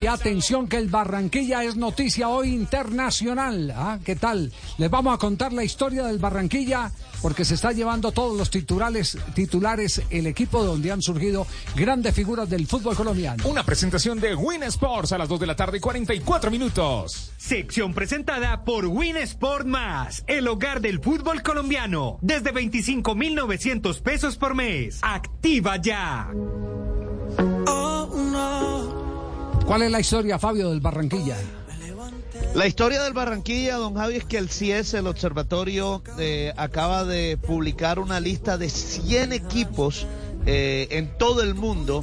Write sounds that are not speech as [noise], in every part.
Y atención que el Barranquilla es noticia hoy internacional. ¿Ah? ¿Qué tal? Les vamos a contar la historia del Barranquilla porque se está llevando todos los titulares, titulares el equipo donde han surgido grandes figuras del fútbol colombiano. Una presentación de Win Sports a las 2 de la tarde y 44 minutos. Sección presentada por Win Sport Más, el hogar del fútbol colombiano. Desde 25,900 pesos por mes. Activa ya. ¿Cuál es la historia, Fabio, del Barranquilla? La historia del Barranquilla, don Javi, es que el CIES, el observatorio, eh, acaba de publicar una lista de 100 equipos eh, en todo el mundo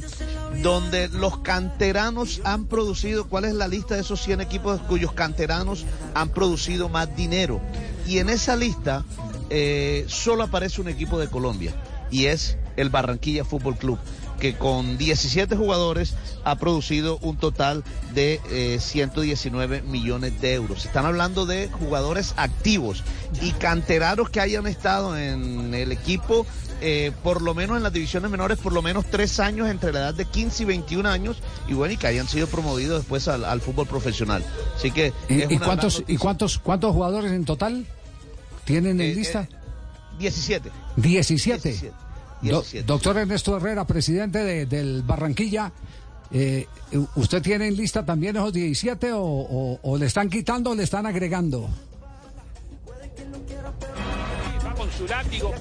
donde los canteranos han producido, ¿cuál es la lista de esos 100 equipos cuyos canteranos han producido más dinero? Y en esa lista eh, solo aparece un equipo de Colombia y es el Barranquilla Fútbol Club que con 17 jugadores ha producido un total de 119 eh, millones de euros. Están hablando de jugadores activos y canteranos que hayan estado en el equipo. Eh, por lo menos en las divisiones menores, por lo menos tres años entre la edad de 15 y 21 años, y bueno, y que hayan sido promovidos después al, fútbol profesional. Así que. ¿Y, cuántos, ¿y cuántos, cuántos jugadores en total tienen en eh, lista? 17. 17 doctor Ernesto Herrera, presidente de, del Barranquilla, eh, ¿usted tiene en lista también esos 17 o, o, le están quitando o le están agregando?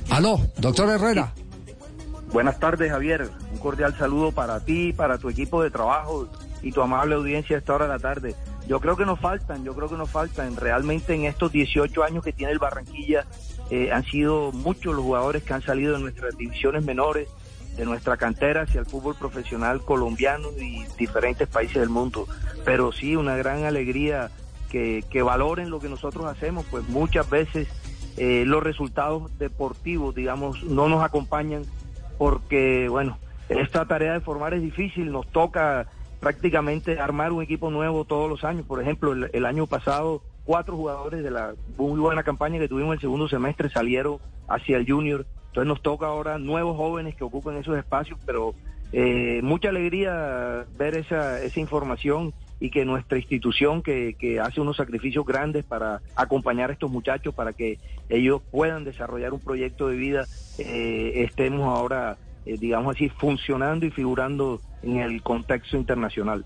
Aló, doctor Herrera. Buenas tardes, Javier. Un cordial saludo para ti, para tu equipo de trabajo y tu amable audiencia a esta hora de la tarde. Yo creo que nos faltan, yo creo que nos faltan. Realmente en estos 18 años que tiene el Barranquilla, eh, han sido muchos los jugadores que han salido de nuestras divisiones menores, de nuestra cantera hacia el fútbol profesional colombiano y diferentes países del mundo. Pero sí, una gran alegría que, que valoren lo que nosotros hacemos, pues muchas veces eh, los resultados deportivos, digamos, no nos acompañan porque, bueno, esta tarea de formar es difícil, nos toca prácticamente armar un equipo nuevo todos los años. Por ejemplo, el año pasado cuatro jugadores de la muy buena campaña que tuvimos el segundo semestre salieron hacia el junior. Entonces nos toca ahora nuevos jóvenes que ocupen esos espacios, pero eh, mucha alegría ver esa, esa información y que nuestra institución que, que hace unos sacrificios grandes para acompañar a estos muchachos para que ellos puedan desarrollar un proyecto de vida, eh, estemos ahora, eh, digamos así, funcionando y figurando en el contexto internacional.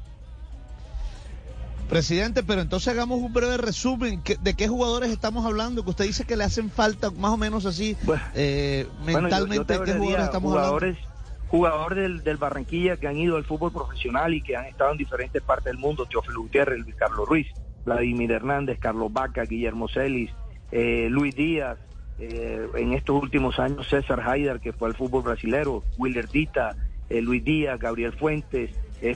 Presidente, pero entonces hagamos un breve resumen de qué jugadores estamos hablando, que usted dice que le hacen falta más o menos así eh, mentalmente, ¿de qué jugadores estamos jugadores, hablando? Jugadores del, Barranquilla que han ido al fútbol profesional y que han estado en diferentes partes del mundo, Teófilo Gutiérrez, Luis Carlos Ruiz, Vladimir Hernández, Carlos Vaca, Guillermo Celis, eh, Luis Díaz, eh, en estos últimos años César Haidar, que fue al fútbol brasilero, Willer Dita, Luis Díaz, Gabriel Fuentes,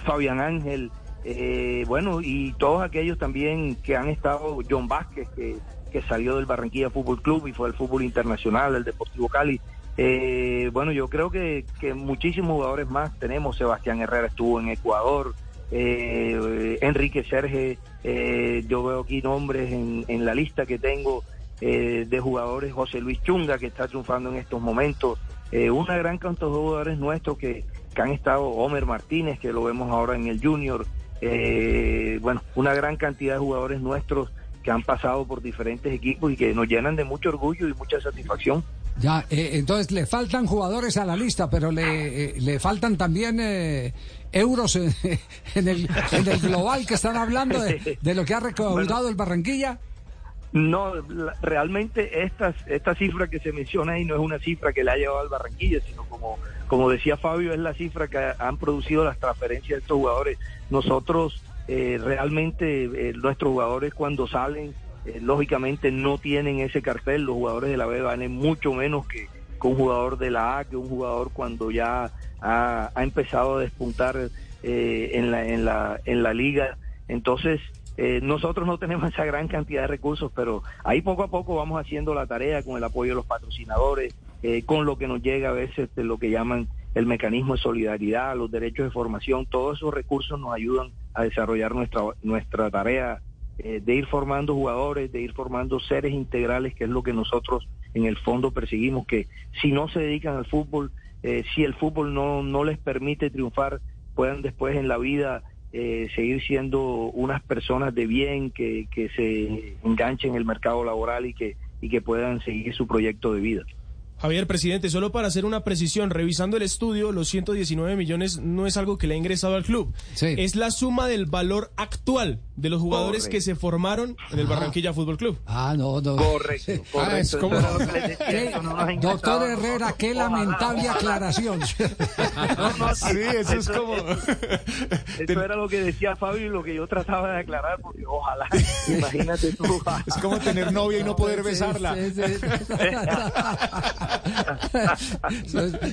Fabián Ángel, eh, bueno, y todos aquellos también que han estado, John Vázquez, que, que salió del Barranquilla Fútbol Club y fue al fútbol internacional, el Deportivo Cali. Eh, bueno, yo creo que, que, muchísimos jugadores más tenemos. Sebastián Herrera estuvo en Ecuador, eh, Enrique Serge, yo veo aquí nombres en, en la lista que tengo de jugadores, José Luis Chunga, que está triunfando en estos momentos. una gran cantidad de jugadores nuestros que, que han estado, Homer Martínez, que lo vemos ahora en el Junior, eh, bueno, una gran cantidad de jugadores nuestros que han pasado por diferentes equipos y que nos llenan de mucho orgullo y mucha satisfacción. Ya, eh, entonces le faltan jugadores a la lista, pero le, eh, le faltan también eh, euros en, [laughs] el, en, el, global que están hablando de, de lo que ha recaudado el Barranquilla. No, realmente esta, esta cifra que se menciona ahí no es una cifra que le ha llevado al Barranquilla, sino como, como decía Fabio, es la cifra que han producido las transferencias de estos jugadores. Nosotros eh, realmente, eh, nuestros jugadores cuando salen, eh, lógicamente no tienen ese cartel, los jugadores de la B van mucho menos que, un jugador de la A, que un jugador cuando ya ha, ha empezado a despuntar en, la, en, la, en la liga. Entonces, eh, nosotros no tenemos esa gran cantidad de recursos, pero ahí poco a poco vamos haciendo la tarea con el apoyo de los patrocinadores, eh, con lo que nos llega a veces de lo que llaman el mecanismo de solidaridad, los derechos de formación, todos esos recursos nos ayudan a desarrollar nuestra, nuestra tarea eh, de ir formando jugadores, de ir formando seres integrales, que es lo que nosotros en el fondo perseguimos, que si no se dedican al fútbol, si el fútbol no, no les permite triunfar, puedan después en la vida eh, seguir siendo unas personas de bien que, que se enganchen en el mercado laboral y que, y que puedan seguir su proyecto de vida. Javier, presidente, solo para hacer una precisión, revisando el estudio, los 119 millones no es algo que le ha ingresado al club. Sí. Es la suma del valor actual de los jugadores Correcto. que se formaron en el Barranquilla Fútbol Club. Ah, no, no. Correcto, correcto. Ah, Doctor Herrera, qué Ojalá, lamentable ojalá. aclaración. No, no, Sí, eso es como... Eso era lo que decía Fabio y lo que yo trataba de aclarar, porque ojalá, imagínate tú. Es como tener novia y no poder besarla. Sí, sí, sí.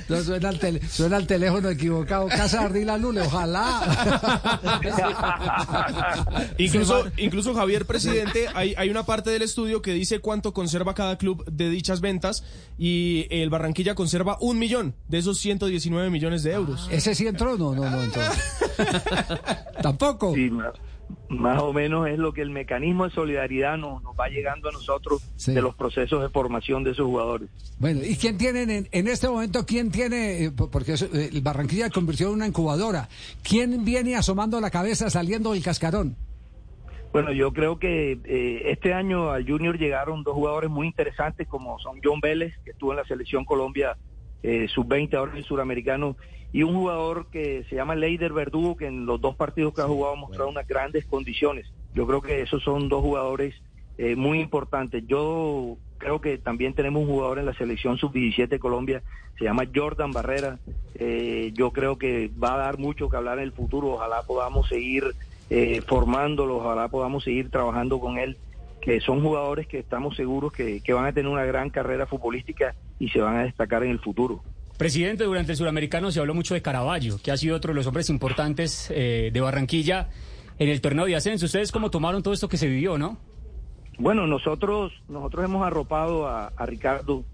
No, suena, al tele- suena al teléfono equivocado. Casa Ardila Lule, ojalá. [laughs] Incluso, incluso Javier, presidente, hay, hay una parte del estudio que dice cuánto conserva cada club de dichas ventas y el Barranquilla conserva un millón de esos 119 millones de euros. ¿Ese sí entró? No, no, no entró. [laughs] Tampoco. Sí, más, más o menos es lo que el mecanismo de solidaridad nos, nos va llegando a nosotros Sí. de los procesos de formación de esos jugadores. Bueno, ¿y quién tienen en, en este momento? ¿Quién tiene? eh, po- porque eso, eh, el Barranquilla se convirtió en una incubadora. ¿Quién viene asomando la cabeza saliendo del cascarón? Bueno, yo creo que eh, este año al Junior llegaron dos jugadores muy interesantes como son John Vélez, que estuvo en la selección Colombia eh, sub-20 ahora en el suramericano, y un jugador que se llama Leider Verdugo, que en los dos partidos que ha jugado ha mostrado unas grandes condiciones. Yo creo que esos son dos jugadores eh, muy importantes. Yo creo que también tenemos un jugador en la selección sub-17 de Colombia, se llama Jordan Barrera. Eh, yo creo que va a dar mucho que hablar en el futuro. Ojalá podamos seguir eh, formándolo, ojalá podamos seguir trabajando con él, que son jugadores que estamos seguros que, que van a tener una gran carrera futbolística y se van a destacar en el futuro. Presidente, durante el suramericano se habló mucho de Caraballo, que ha sido otro de los hombres importantes eh, de Barranquilla en el torneo de ascenso. ¿Ustedes cómo tomaron todo esto que se vivió, no? Bueno, nosotros nosotros hemos arropado a, a Ricardo,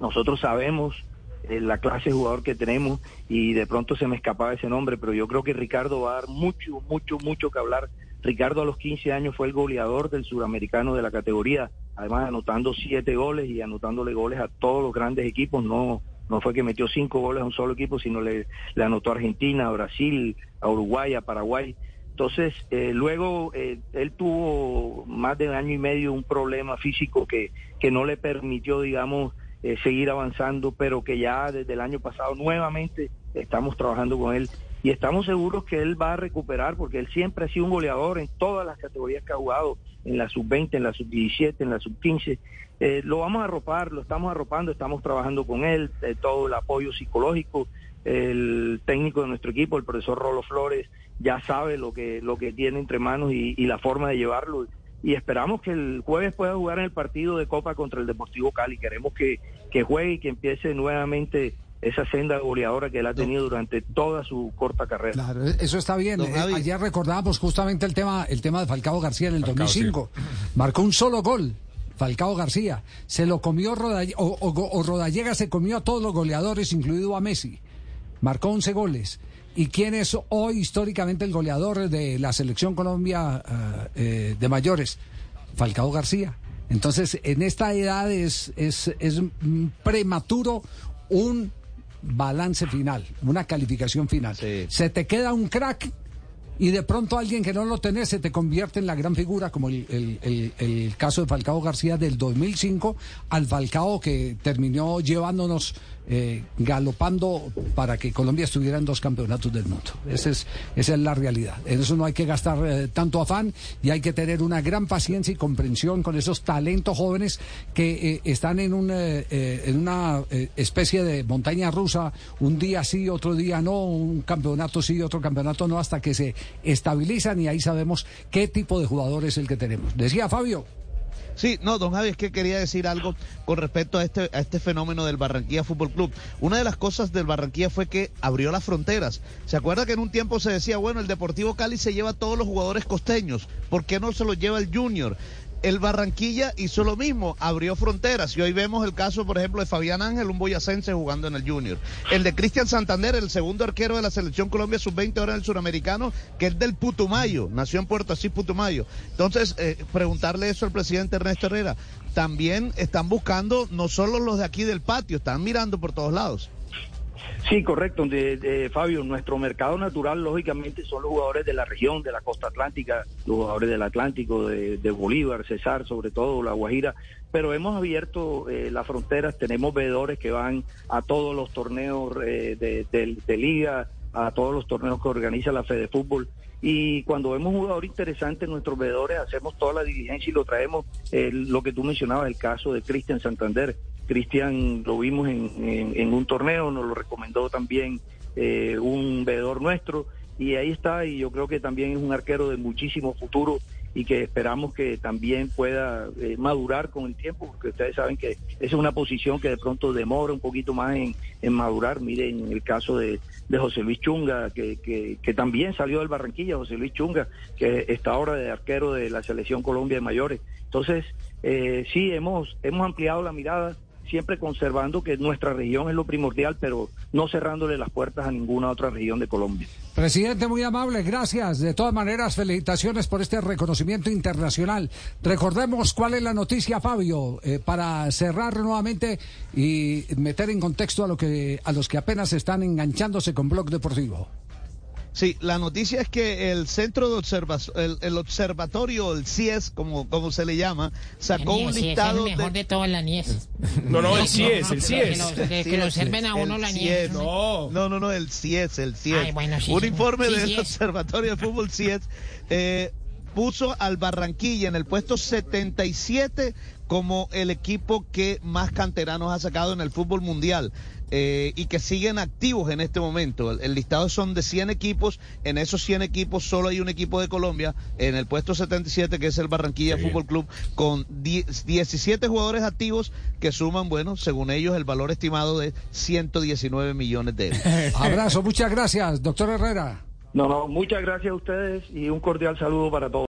nosotros sabemos la clase de jugador que tenemos y de pronto se me escapaba ese nombre, pero yo creo que Ricardo va a dar mucho, mucho, mucho que hablar. Ricardo a los 15 años fue el goleador del suramericano de la categoría, además anotando siete goles y anotándole goles a todos los grandes equipos, no no fue que metió cinco goles a un solo equipo, sino le, le anotó a Argentina, a Brasil, a Uruguay, a Paraguay. Entonces, eh, luego eh, él tuvo más de un año y medio un problema físico que, que no le permitió, digamos, eh, seguir avanzando, pero que ya desde el año pasado nuevamente estamos trabajando con él y estamos seguros que él va a recuperar porque él siempre ha sido un goleador en todas las categorías que ha jugado, en la sub-20, en la sub-17, en la sub-15. Eh, lo vamos a arropar, lo estamos arropando, estamos trabajando con él, eh, todo el apoyo psicológico, el técnico de nuestro equipo, el profesor Rolo Flores, ya sabe lo que, lo que tiene entre manos y, y la forma de llevarlo. Y esperamos que el jueves pueda jugar en el partido de Copa contra el Deportivo Cali. Queremos que, que juegue y que empiece nuevamente esa senda goleadora que él ha tenido durante toda su corta carrera. Claro, eso está bien. Eh, ayer recordábamos justamente el tema, el tema de Falcao García en el 2005. Marcó un solo gol. Falcao García se lo comió Rodalle- o, o- o Rodallega se comió a todos los goleadores, incluido a Messi. Marcó 11 goles. ¿Y quién es hoy históricamente el goleador de la selección Colombia eh, eh, de mayores? Falcao García. Entonces, en esta edad es, es, es prematuro un balance final, una calificación final. Sí. Se te queda un crack y de pronto alguien que no lo tenés se te convierte en la gran figura, como el, el- el- el caso de Falcao García del 2005 al Falcao que terminó llevándonos eh, galopando para que Colombia estuviera en dos campeonatos del mundo. Esa es, esa es la realidad. En eso no hay que gastar eh, tanto afán y hay que tener una gran paciencia y comprensión con esos talentos jóvenes que eh, están en, un, eh, en una especie de montaña rusa, un día sí, otro día no, un campeonato sí, otro campeonato no, hasta que se estabilizan y ahí sabemos qué tipo de jugador es el que tenemos. Decía Fabio. Sí, no, don Javi, es que quería decir algo con respecto a este, a este fenómeno del Barranquilla Fútbol Club. Una de las cosas del Barranquilla fue que abrió las fronteras. ¿Se acuerda que en un tiempo se decía, bueno, el Deportivo Cali se lleva a todos los jugadores costeños, ¿por qué no se los lleva el Junior? El Barranquilla hizo lo mismo, abrió fronteras. Y hoy vemos el caso, por ejemplo, de Fabián Ángel, un boyacense jugando en el Junior. El de Cristian Santander, el segundo arquero de la selección Colombia sub-20 ahora en el suramericano, que es del Putumayo, nació en Puerto Asís, Putumayo. Entonces, eh, preguntarle eso al presidente Ernesto Herrera. También están buscando, no solo los de aquí del patio, están mirando por todos lados. Sí, correcto, de, de, Fabio. Nuestro mercado natural, lógicamente, son los jugadores de la región, de la costa atlántica, los jugadores del Atlántico, de, Bolívar, Cesar, sobre todo, La Guajira. Pero hemos abierto eh, las fronteras, tenemos veedores que van a todos los torneos eh, de, de, liga, a todos los torneos que organiza la Fede Fútbol. Y cuando vemos un jugador interesante, nuestros veedores hacemos toda la diligencia y lo traemos. Eh, lo que tú mencionabas, el caso de Cristian Santander Cristian lo vimos en, un torneo, nos lo recomendó también eh, un veedor nuestro y ahí está y yo creo que también es un arquero de muchísimo futuro y que esperamos que también pueda eh, madurar con el tiempo, porque ustedes saben que esa es una posición que de pronto demora un poquito más en, madurar. Miren el caso de, José Luis Chunga, que, que, también salió del Barranquilla, José Luis Chunga, que está ahora de arquero de la Selección Colombia de Mayores. Entonces, eh, sí, hemos, hemos ampliado la mirada siempre conservando que nuestra región es lo primordial, pero no cerrándole las puertas a ninguna otra región de Colombia. Presidente, muy amable, gracias. De todas maneras, felicitaciones por este reconocimiento internacional. Recordemos cuál es la noticia, Fabio, eh, para cerrar nuevamente y meter en contexto a, lo que, a los que apenas están enganchándose con Blog Deportivo. Sí, la noticia es que el centro de observación, el, observatorio, el CIES, como, como se le llama, sacó un listado. Es el mejor de, todas las NIES. No, no, el CIES, el CIES. Que lo observen a uno la NIES. No. no, no, no, el CIES, el CIES. un informe del Observatorio de Fútbol CIES eh, puso al Barranquilla en el puesto 77 como el equipo que más canteranos ha sacado en el fútbol mundial. Eh, y que siguen activos en este momento. El, listado son de 100 equipos, en esos 100 equipos solo hay un equipo de Colombia, en el puesto 77 que es el Barranquilla Fútbol Club, con 17 jugadores activos que suman, bueno, según ellos, el valor estimado de 119 millones de euros. [laughs] Abrazo, muchas gracias, doctor Herrera. No, no, muchas gracias a ustedes y un cordial saludo para todos.